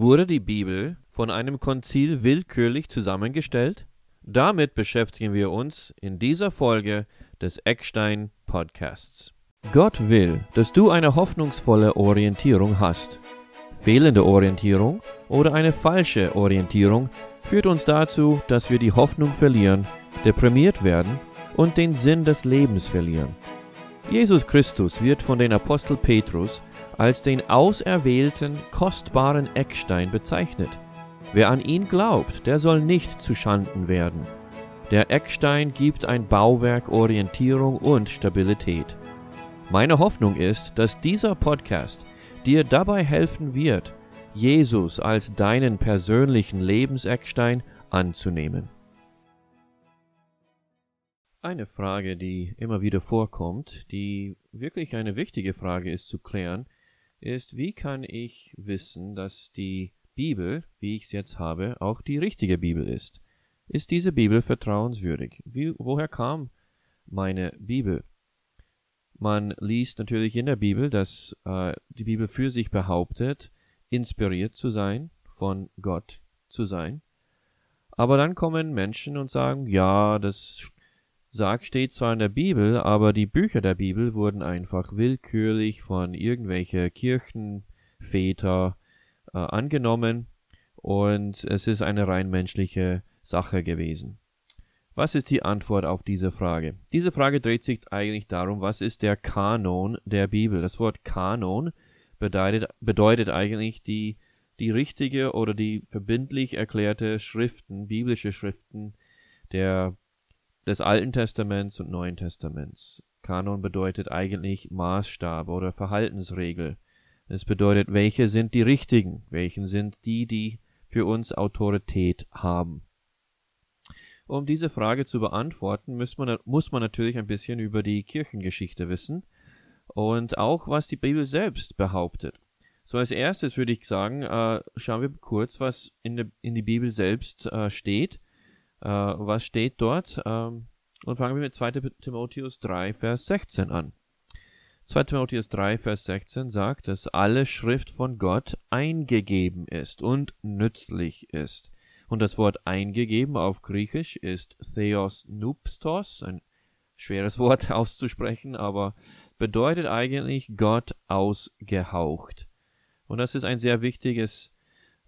Wurde die Bibel von einem Konzil willkürlich zusammengestellt? Damit beschäftigen wir uns in dieser Folge des Eckstein Podcasts. Gott will, dass du eine hoffnungsvolle Orientierung hast. Fehlende Orientierung oder eine falsche Orientierung führt uns dazu, dass wir die Hoffnung verlieren, deprimiert werden und den Sinn des Lebens verlieren. Jesus Christus wird von den Apostel Petrus als den auserwählten, kostbaren Eckstein bezeichnet. Wer an ihn glaubt, der soll nicht zu Schanden werden. Der Eckstein gibt ein Bauwerk Orientierung und Stabilität. Meine Hoffnung ist, dass dieser Podcast dir dabei helfen wird, Jesus als deinen persönlichen Lebenseckstein anzunehmen. Eine Frage, die immer wieder vorkommt, die wirklich eine wichtige Frage ist zu klären, ist, wie kann ich wissen, dass die Bibel, wie ich es jetzt habe, auch die richtige Bibel ist? Ist diese Bibel vertrauenswürdig? Wie, woher kam meine Bibel? Man liest natürlich in der Bibel, dass äh, die Bibel für sich behauptet, inspiriert zu sein, von Gott zu sein. Aber dann kommen Menschen und sagen, ja, das sagt, steht zwar in der Bibel, aber die Bücher der Bibel wurden einfach willkürlich von irgendwelche Kirchenväter äh, angenommen und es ist eine rein menschliche Sache gewesen. Was ist die Antwort auf diese Frage? Diese Frage dreht sich eigentlich darum, was ist der Kanon der Bibel? Das Wort Kanon bedeutet, bedeutet eigentlich die, die richtige oder die verbindlich erklärte Schriften, biblische Schriften der des Alten Testaments und Neuen Testaments. Kanon bedeutet eigentlich Maßstab oder Verhaltensregel. Es bedeutet, welche sind die richtigen, welchen sind die, die für uns Autorität haben. Um diese Frage zu beantworten, muss man, muss man natürlich ein bisschen über die Kirchengeschichte wissen und auch was die Bibel selbst behauptet. So als erstes würde ich sagen, äh, schauen wir kurz, was in, der, in die Bibel selbst äh, steht äh, was steht dort? Ähm, und fangen wir mit 2. Timotheus 3, Vers 16 an. 2. Timotheus 3, Vers 16 sagt, dass alle Schrift von Gott eingegeben ist und nützlich ist. Und das Wort eingegeben auf Griechisch ist Theos Nupstos, ein schweres Wort auszusprechen, aber bedeutet eigentlich Gott ausgehaucht. Und das ist ein sehr wichtiges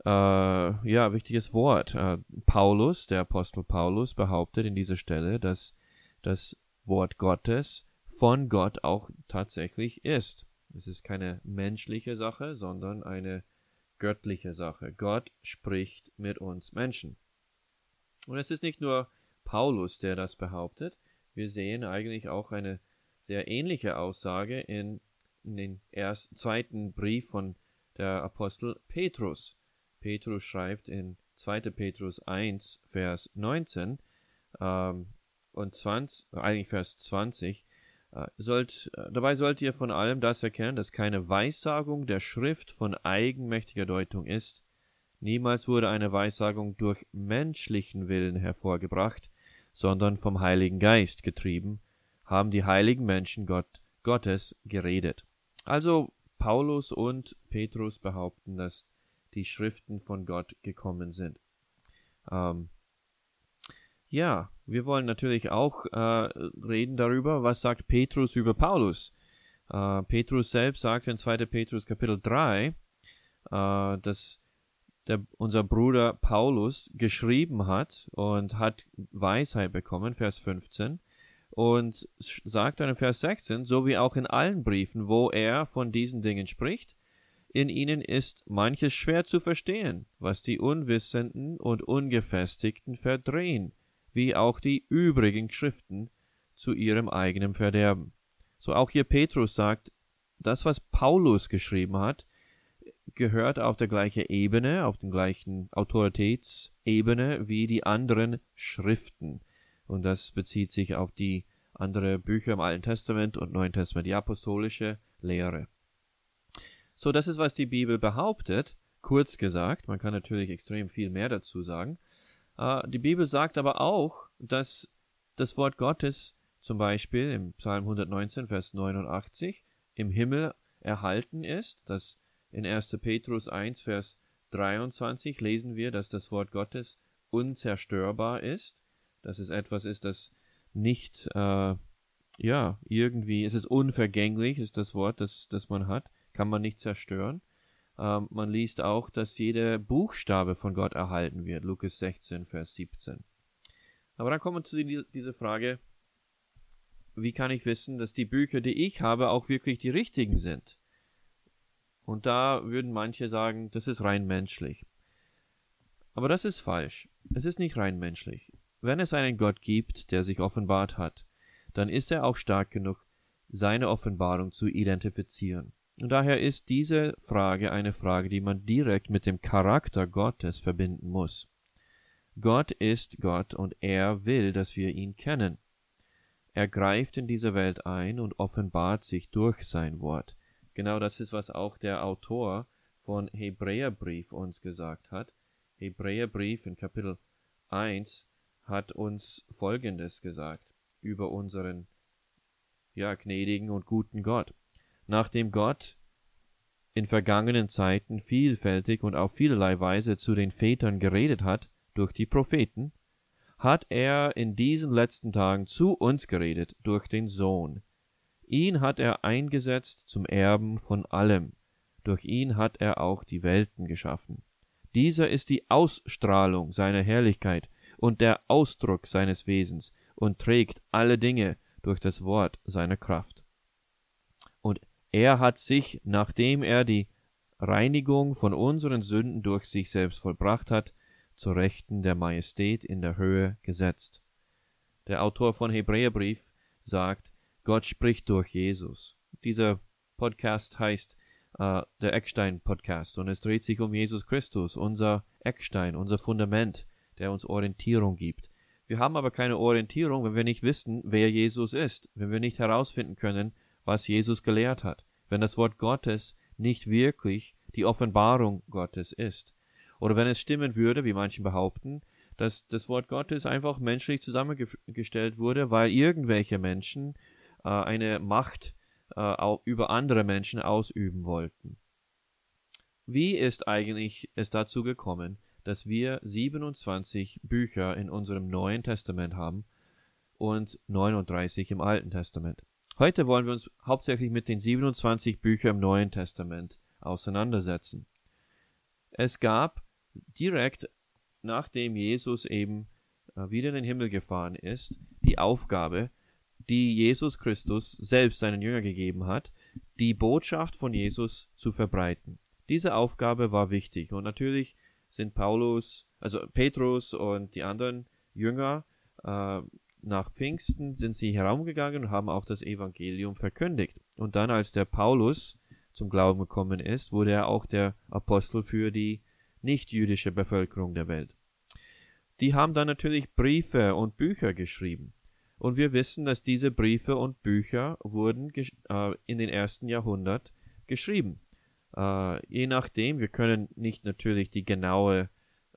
äh, ja, wichtiges Wort. Äh, Paulus, der Apostel Paulus, behauptet in dieser Stelle, dass das Wort Gottes von Gott auch tatsächlich ist. Es ist keine menschliche Sache, sondern eine göttliche Sache. Gott spricht mit uns Menschen. Und es ist nicht nur Paulus, der das behauptet. Wir sehen eigentlich auch eine sehr ähnliche Aussage in, in den ersten, zweiten Brief von der Apostel Petrus. Petrus schreibt in 2. Petrus 1, Vers 19 ähm, und 20, eigentlich Vers 20, äh, sollt, äh, dabei sollt ihr von allem das erkennen, dass keine Weissagung der Schrift von eigenmächtiger Deutung ist. Niemals wurde eine Weissagung durch menschlichen Willen hervorgebracht, sondern vom Heiligen Geist getrieben, haben die heiligen Menschen Gott, Gottes geredet. Also Paulus und Petrus behaupten, dass die Schriften von Gott gekommen sind. Ähm, ja, wir wollen natürlich auch äh, reden darüber, was sagt Petrus über Paulus. Äh, Petrus selbst sagt in 2. Petrus Kapitel 3, äh, dass der, unser Bruder Paulus geschrieben hat und hat Weisheit bekommen, Vers 15, und sagt dann in Vers 16, so wie auch in allen Briefen, wo er von diesen Dingen spricht, in ihnen ist manches schwer zu verstehen, was die Unwissenden und Ungefestigten verdrehen, wie auch die übrigen Schriften zu ihrem eigenen Verderben. So auch hier Petrus sagt, das, was Paulus geschrieben hat, gehört auf der gleichen Ebene, auf den gleichen Autoritätsebene wie die anderen Schriften. Und das bezieht sich auf die anderen Bücher im Alten Testament und Neuen Testament, die apostolische Lehre. So, das ist, was die Bibel behauptet, kurz gesagt. Man kann natürlich extrem viel mehr dazu sagen. Uh, die Bibel sagt aber auch, dass das Wort Gottes zum Beispiel im Psalm 119, Vers 89 im Himmel erhalten ist, dass in 1. Petrus 1, Vers 23 lesen wir, dass das Wort Gottes unzerstörbar ist, dass es etwas ist, das nicht, äh, ja, irgendwie, es ist unvergänglich, ist das Wort, das, das man hat, kann man nicht zerstören. Ähm, man liest auch, dass jeder Buchstabe von Gott erhalten wird, Lukas 16, Vers 17. Aber dann kommen wir zu dieser Frage, wie kann ich wissen, dass die Bücher, die ich habe, auch wirklich die richtigen sind? Und da würden manche sagen, das ist rein menschlich. Aber das ist falsch. Es ist nicht rein menschlich. Wenn es einen Gott gibt, der sich offenbart hat, dann ist er auch stark genug, seine Offenbarung zu identifizieren. Und daher ist diese Frage eine Frage, die man direkt mit dem Charakter Gottes verbinden muss. Gott ist Gott und er will, dass wir ihn kennen. Er greift in diese Welt ein und offenbart sich durch sein Wort. Genau das ist, was auch der Autor von Hebräerbrief uns gesagt hat. Hebräerbrief in Kapitel 1 hat uns Folgendes gesagt über unseren ja, gnädigen und guten Gott. Nachdem Gott in vergangenen Zeiten vielfältig und auf vielerlei Weise zu den Vätern geredet hat durch die Propheten, hat er in diesen letzten Tagen zu uns geredet durch den Sohn. Ihn hat er eingesetzt zum Erben von allem. Durch ihn hat er auch die Welten geschaffen. Dieser ist die Ausstrahlung seiner Herrlichkeit und der Ausdruck seines Wesens und trägt alle Dinge durch das Wort seiner Kraft. Er hat sich, nachdem er die Reinigung von unseren Sünden durch sich selbst vollbracht hat, zur Rechten der Majestät in der Höhe gesetzt. Der Autor von Hebräerbrief sagt, Gott spricht durch Jesus. Dieser Podcast heißt äh, der Eckstein Podcast und es dreht sich um Jesus Christus, unser Eckstein, unser Fundament, der uns Orientierung gibt. Wir haben aber keine Orientierung, wenn wir nicht wissen, wer Jesus ist, wenn wir nicht herausfinden können, was Jesus gelehrt hat, wenn das Wort Gottes nicht wirklich die Offenbarung Gottes ist. Oder wenn es stimmen würde, wie manche behaupten, dass das Wort Gottes einfach menschlich zusammengestellt wurde, weil irgendwelche Menschen äh, eine Macht äh, über andere Menschen ausüben wollten. Wie ist eigentlich es dazu gekommen, dass wir 27 Bücher in unserem Neuen Testament haben und 39 im Alten Testament? Heute wollen wir uns hauptsächlich mit den 27 Büchern im Neuen Testament auseinandersetzen. Es gab direkt nachdem Jesus eben äh, wieder in den Himmel gefahren ist, die Aufgabe, die Jesus Christus selbst seinen Jünger gegeben hat, die Botschaft von Jesus zu verbreiten. Diese Aufgabe war wichtig und natürlich sind Paulus, also Petrus und die anderen Jünger äh, nach Pfingsten sind sie herumgegangen und haben auch das Evangelium verkündigt. Und dann, als der Paulus zum Glauben gekommen ist, wurde er auch der Apostel für die nichtjüdische Bevölkerung der Welt. Die haben dann natürlich Briefe und Bücher geschrieben. Und wir wissen, dass diese Briefe und Bücher wurden äh, in den ersten Jahrhundert geschrieben. Äh, je nachdem, wir können nicht natürlich die genaue,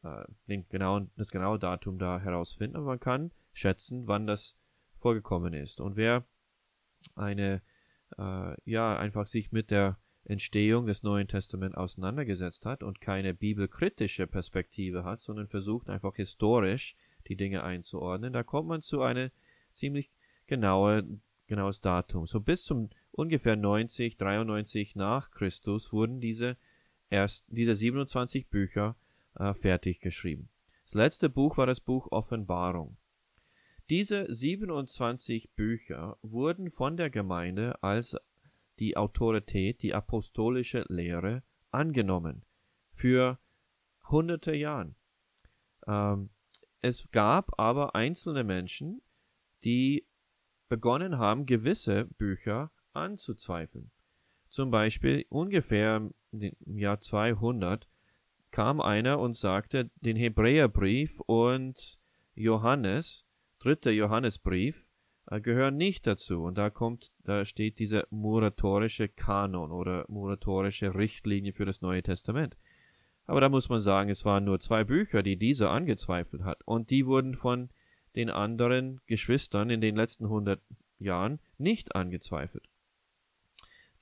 äh, den genauen, das genaue Datum da herausfinden, aber man kann schätzen, wann das vorgekommen ist. Und wer eine, äh, ja, einfach sich mit der Entstehung des Neuen Testaments auseinandergesetzt hat und keine bibelkritische Perspektive hat, sondern versucht einfach historisch die Dinge einzuordnen, da kommt man zu einem ziemlich genaue, genaues Datum. So bis zum ungefähr 90, 93 nach Christus wurden diese erst diese 27 Bücher äh, fertig geschrieben. Das letzte Buch war das Buch Offenbarung. Diese 27 Bücher wurden von der Gemeinde als die Autorität, die apostolische Lehre angenommen für hunderte Jahren. Ähm, es gab aber einzelne Menschen, die begonnen haben, gewisse Bücher anzuzweifeln. Zum Beispiel ungefähr im Jahr 200 kam einer und sagte, den Hebräerbrief und Johannes, dritter Johannesbrief, äh, gehören nicht dazu. Und da kommt, da steht dieser moratorische Kanon oder moratorische Richtlinie für das Neue Testament. Aber da muss man sagen, es waren nur zwei Bücher, die dieser angezweifelt hat. Und die wurden von den anderen Geschwistern in den letzten 100 Jahren nicht angezweifelt.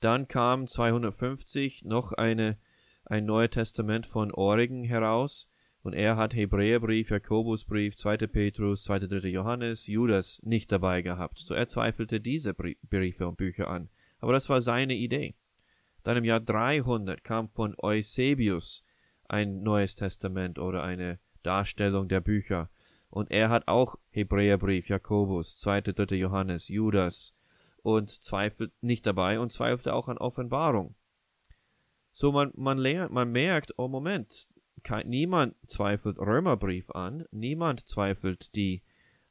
Dann kam 250 noch eine ein Neues Testament von Origen heraus und er hat Hebräerbrief, Jakobusbrief, 2. Petrus, 2. 3. Johannes, Judas nicht dabei gehabt. So er zweifelte diese Briefe und Bücher an. Aber das war seine Idee. Dann im Jahr 300 kam von Eusebius ein Neues Testament oder eine Darstellung der Bücher. Und er hat auch Hebräerbrief, Jakobus, 2. 3. Johannes, Judas und zweifelt nicht dabei und zweifelte auch an Offenbarung. So man, man lernt, man merkt, oh Moment, kein, niemand zweifelt Römerbrief an, niemand zweifelt die,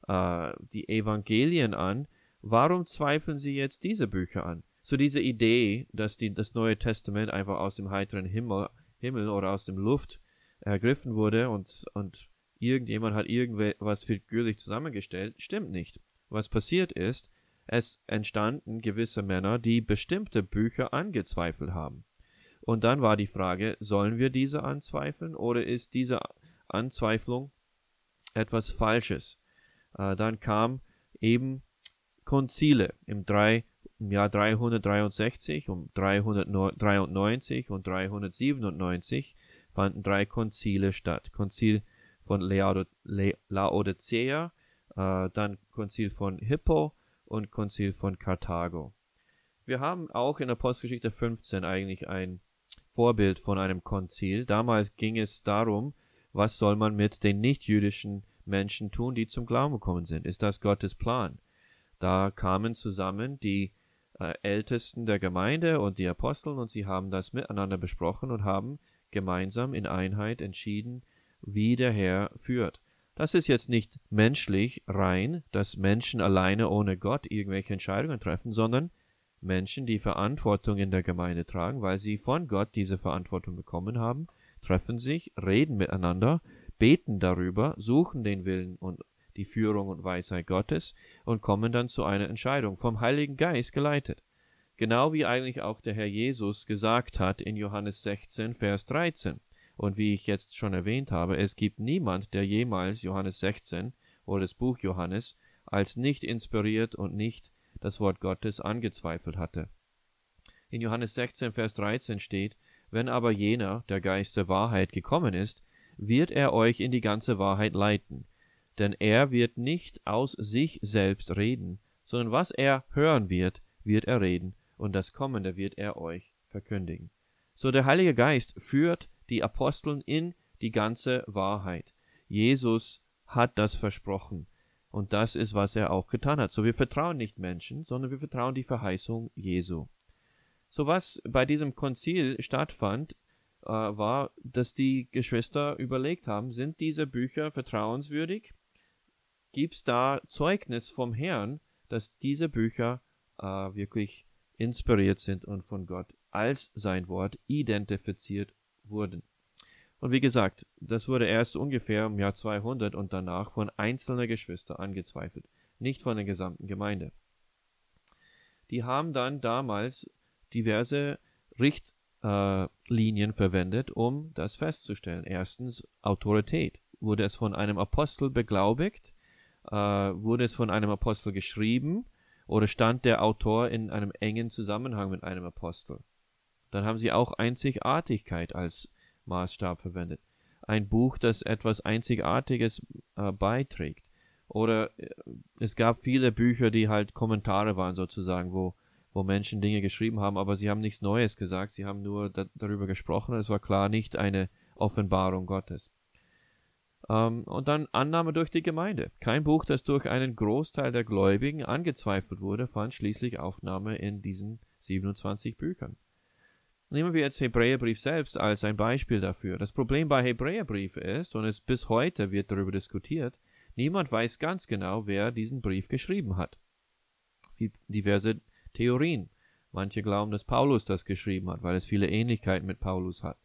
äh, die Evangelien an. Warum zweifeln sie jetzt diese Bücher an? So diese Idee, dass die, das Neue Testament einfach aus dem heiteren Himmel, Himmel oder aus dem Luft ergriffen wurde und, und irgendjemand hat irgendwas figürlich zusammengestellt, stimmt nicht. Was passiert ist, es entstanden gewisse Männer, die bestimmte Bücher angezweifelt haben. Und dann war die Frage, sollen wir diese anzweifeln oder ist diese Anzweiflung etwas Falsches? Äh, dann kam eben Konzile im, drei, im Jahr 363, um 393 und 397 fanden drei Konzile statt. Konzil von Laodicea, äh, dann Konzil von Hippo und Konzil von Karthago. Wir haben auch in Apostelgeschichte 15 eigentlich ein Vorbild von einem Konzil. Damals ging es darum, was soll man mit den nichtjüdischen Menschen tun, die zum Glauben gekommen sind? Ist das Gottes Plan? Da kamen zusammen die äh, Ältesten der Gemeinde und die Aposteln und sie haben das miteinander besprochen und haben gemeinsam in Einheit entschieden, wie der Herr führt. Das ist jetzt nicht menschlich rein, dass Menschen alleine ohne Gott irgendwelche Entscheidungen treffen, sondern Menschen, die Verantwortung in der Gemeinde tragen, weil sie von Gott diese Verantwortung bekommen haben, treffen sich, reden miteinander, beten darüber, suchen den Willen und die Führung und Weisheit Gottes und kommen dann zu einer Entscheidung, vom Heiligen Geist geleitet. Genau wie eigentlich auch der Herr Jesus gesagt hat in Johannes 16, Vers 13. Und wie ich jetzt schon erwähnt habe, es gibt niemand, der jemals Johannes 16 oder das Buch Johannes als nicht inspiriert und nicht das Wort Gottes angezweifelt hatte. In Johannes 16, Vers 13 steht, wenn aber jener, der Geist der Wahrheit, gekommen ist, wird er euch in die ganze Wahrheit leiten. Denn er wird nicht aus sich selbst reden, sondern was er hören wird, wird er reden, und das Kommende wird er euch verkündigen. So der Heilige Geist führt die Aposteln in die ganze Wahrheit. Jesus hat das versprochen. Und das ist, was er auch getan hat. So wir vertrauen nicht Menschen, sondern wir vertrauen die Verheißung Jesu. So was bei diesem Konzil stattfand, äh, war, dass die Geschwister überlegt haben, sind diese Bücher vertrauenswürdig? Gibt es da Zeugnis vom Herrn, dass diese Bücher äh, wirklich inspiriert sind und von Gott als sein Wort identifiziert wurden? Und wie gesagt, das wurde erst ungefähr im Jahr 200 und danach von einzelnen Geschwistern angezweifelt, nicht von der gesamten Gemeinde. Die haben dann damals diverse Richtlinien äh, verwendet, um das festzustellen. Erstens Autorität. Wurde es von einem Apostel beglaubigt? Äh, wurde es von einem Apostel geschrieben? Oder stand der Autor in einem engen Zusammenhang mit einem Apostel? Dann haben sie auch Einzigartigkeit als Maßstab verwendet. Ein Buch, das etwas Einzigartiges äh, beiträgt. Oder äh, es gab viele Bücher, die halt Kommentare waren sozusagen, wo, wo Menschen Dinge geschrieben haben, aber sie haben nichts Neues gesagt, sie haben nur da, darüber gesprochen. Es war klar nicht eine Offenbarung Gottes. Ähm, und dann Annahme durch die Gemeinde. Kein Buch, das durch einen Großteil der Gläubigen angezweifelt wurde, fand schließlich Aufnahme in diesen 27 Büchern. Nehmen wir jetzt Hebräerbrief selbst als ein Beispiel dafür. Das Problem bei Hebräerbrief ist, und es bis heute wird darüber diskutiert, niemand weiß ganz genau, wer diesen Brief geschrieben hat. Es gibt diverse Theorien. Manche glauben, dass Paulus das geschrieben hat, weil es viele Ähnlichkeiten mit Paulus hat.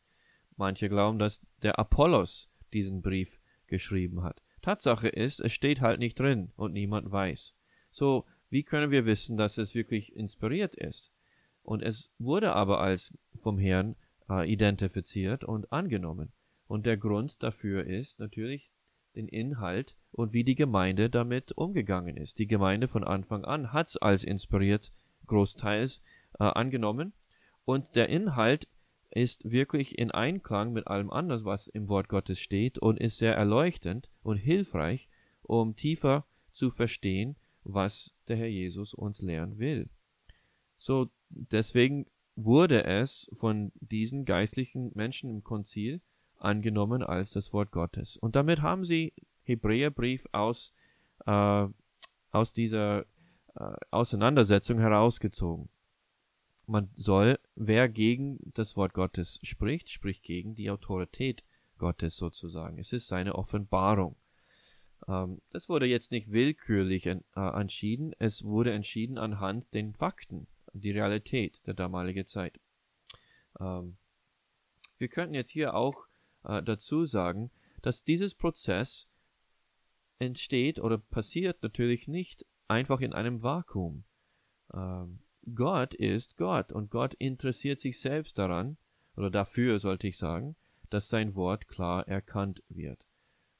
Manche glauben, dass der Apollos diesen Brief geschrieben hat. Tatsache ist, es steht halt nicht drin und niemand weiß. So, wie können wir wissen, dass es wirklich inspiriert ist? Und es wurde aber als vom Herrn äh, identifiziert und angenommen. Und der Grund dafür ist natürlich den Inhalt und wie die Gemeinde damit umgegangen ist. Die Gemeinde von Anfang an hat es als inspiriert großteils äh, angenommen und der Inhalt ist wirklich in Einklang mit allem anderen, was im Wort Gottes steht und ist sehr erleuchtend und hilfreich, um tiefer zu verstehen, was der Herr Jesus uns lehren will. So, deswegen wurde es von diesen geistlichen Menschen im Konzil angenommen als das Wort Gottes. Und damit haben sie Hebräerbrief aus, äh, aus dieser äh, Auseinandersetzung herausgezogen. Man soll, wer gegen das Wort Gottes spricht, spricht gegen die Autorität Gottes sozusagen. Es ist seine Offenbarung. Ähm, das wurde jetzt nicht willkürlich äh, entschieden, es wurde entschieden anhand den Fakten, die Realität der damaligen Zeit. Ähm, wir könnten jetzt hier auch äh, dazu sagen, dass dieses Prozess entsteht oder passiert natürlich nicht einfach in einem Vakuum. Ähm, Gott ist Gott und Gott interessiert sich selbst daran, oder dafür sollte ich sagen, dass sein Wort klar erkannt wird.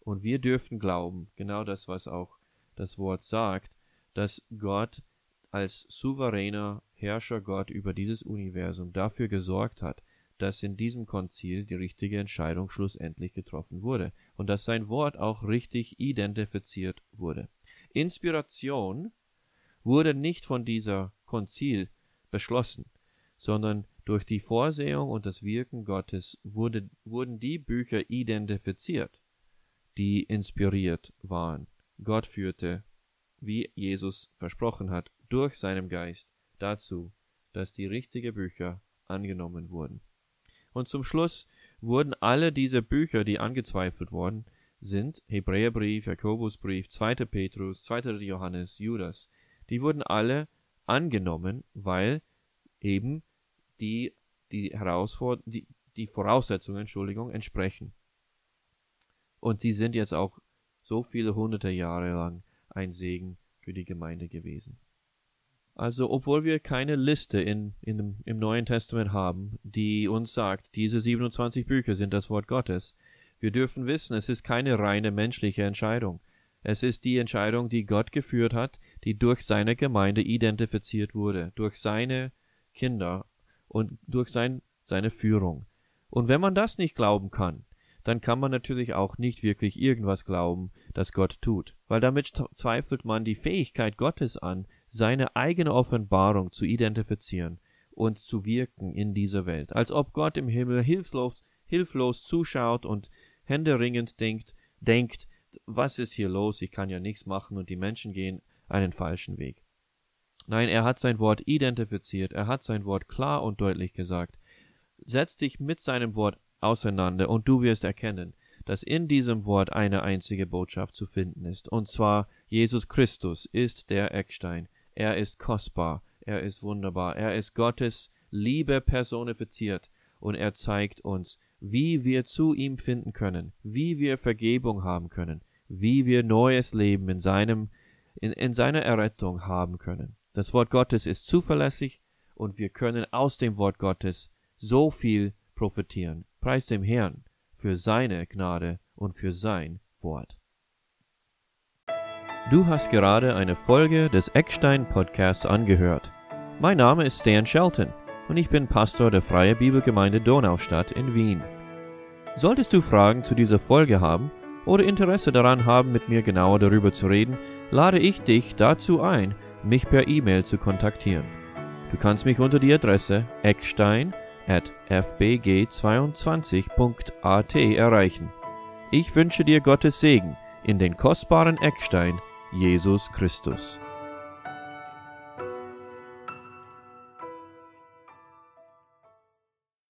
Und wir dürfen glauben, genau das, was auch das Wort sagt, dass Gott als souveräner Herrscher Gott über dieses Universum dafür gesorgt hat, dass in diesem Konzil die richtige Entscheidung schlussendlich getroffen wurde und dass sein Wort auch richtig identifiziert wurde. Inspiration wurde nicht von dieser Konzil beschlossen, sondern durch die Vorsehung und das Wirken Gottes wurde, wurden die Bücher identifiziert die inspiriert waren. Gott führte, wie Jesus versprochen hat, durch seinen Geist dazu, dass die richtigen Bücher angenommen wurden. Und zum Schluss wurden alle diese Bücher, die angezweifelt worden sind, Hebräerbrief, Jakobusbrief, 2. Petrus, 2. Johannes, Judas, die wurden alle angenommen, weil eben die, die, Herausforder die, die Voraussetzungen, Entschuldigung, entsprechen. Und sie sind jetzt auch so viele hunderte Jahre lang ein Segen für die Gemeinde gewesen. Also, obwohl wir keine Liste in, in im Neuen Testament haben, die uns sagt, diese 27 Bücher sind das Wort Gottes, wir dürfen wissen, es ist keine reine menschliche Entscheidung. Es ist die Entscheidung, die Gott geführt hat, die durch seine Gemeinde identifiziert wurde, durch seine Kinder und durch sein, seine Führung. Und wenn man das nicht glauben kann, dann kann man natürlich auch nicht wirklich irgendwas glauben, das Gott tut, weil damit zweifelt man die Fähigkeit Gottes an, seine eigene Offenbarung zu identifizieren und zu wirken in dieser Welt, als ob Gott im Himmel hilflos, hilflos zuschaut und händeringend denkt, denkt, was ist hier los, ich kann ja nichts machen und die Menschen gehen einen falschen Weg. Nein, er hat sein Wort identifiziert, er hat sein Wort klar und deutlich gesagt. Setz dich mit seinem Wort auseinander und du wirst erkennen, dass in diesem Wort eine einzige Botschaft zu finden ist, und zwar Jesus Christus ist der Eckstein. Er ist kostbar, er ist wunderbar, er ist Gottes Liebe personifiziert, und er zeigt uns, wie wir zu ihm finden können, wie wir Vergebung haben können, wie wir neues Leben in seinem in, in seiner Errettung haben können. Das Wort Gottes ist zuverlässig und wir können aus dem Wort Gottes so viel profitieren. Preis dem Herrn für seine Gnade und für sein Wort. Du hast gerade eine Folge des Eckstein Podcasts angehört. Mein Name ist Stan Shelton und ich bin Pastor der Freie Bibelgemeinde Donaustadt in Wien. Solltest du Fragen zu dieser Folge haben oder Interesse daran haben, mit mir genauer darüber zu reden, lade ich dich dazu ein, mich per E-Mail zu kontaktieren. Du kannst mich unter die Adresse eckstein at fbg22.at erreichen. Ich wünsche dir Gottes Segen in den kostbaren Eckstein Jesus Christus.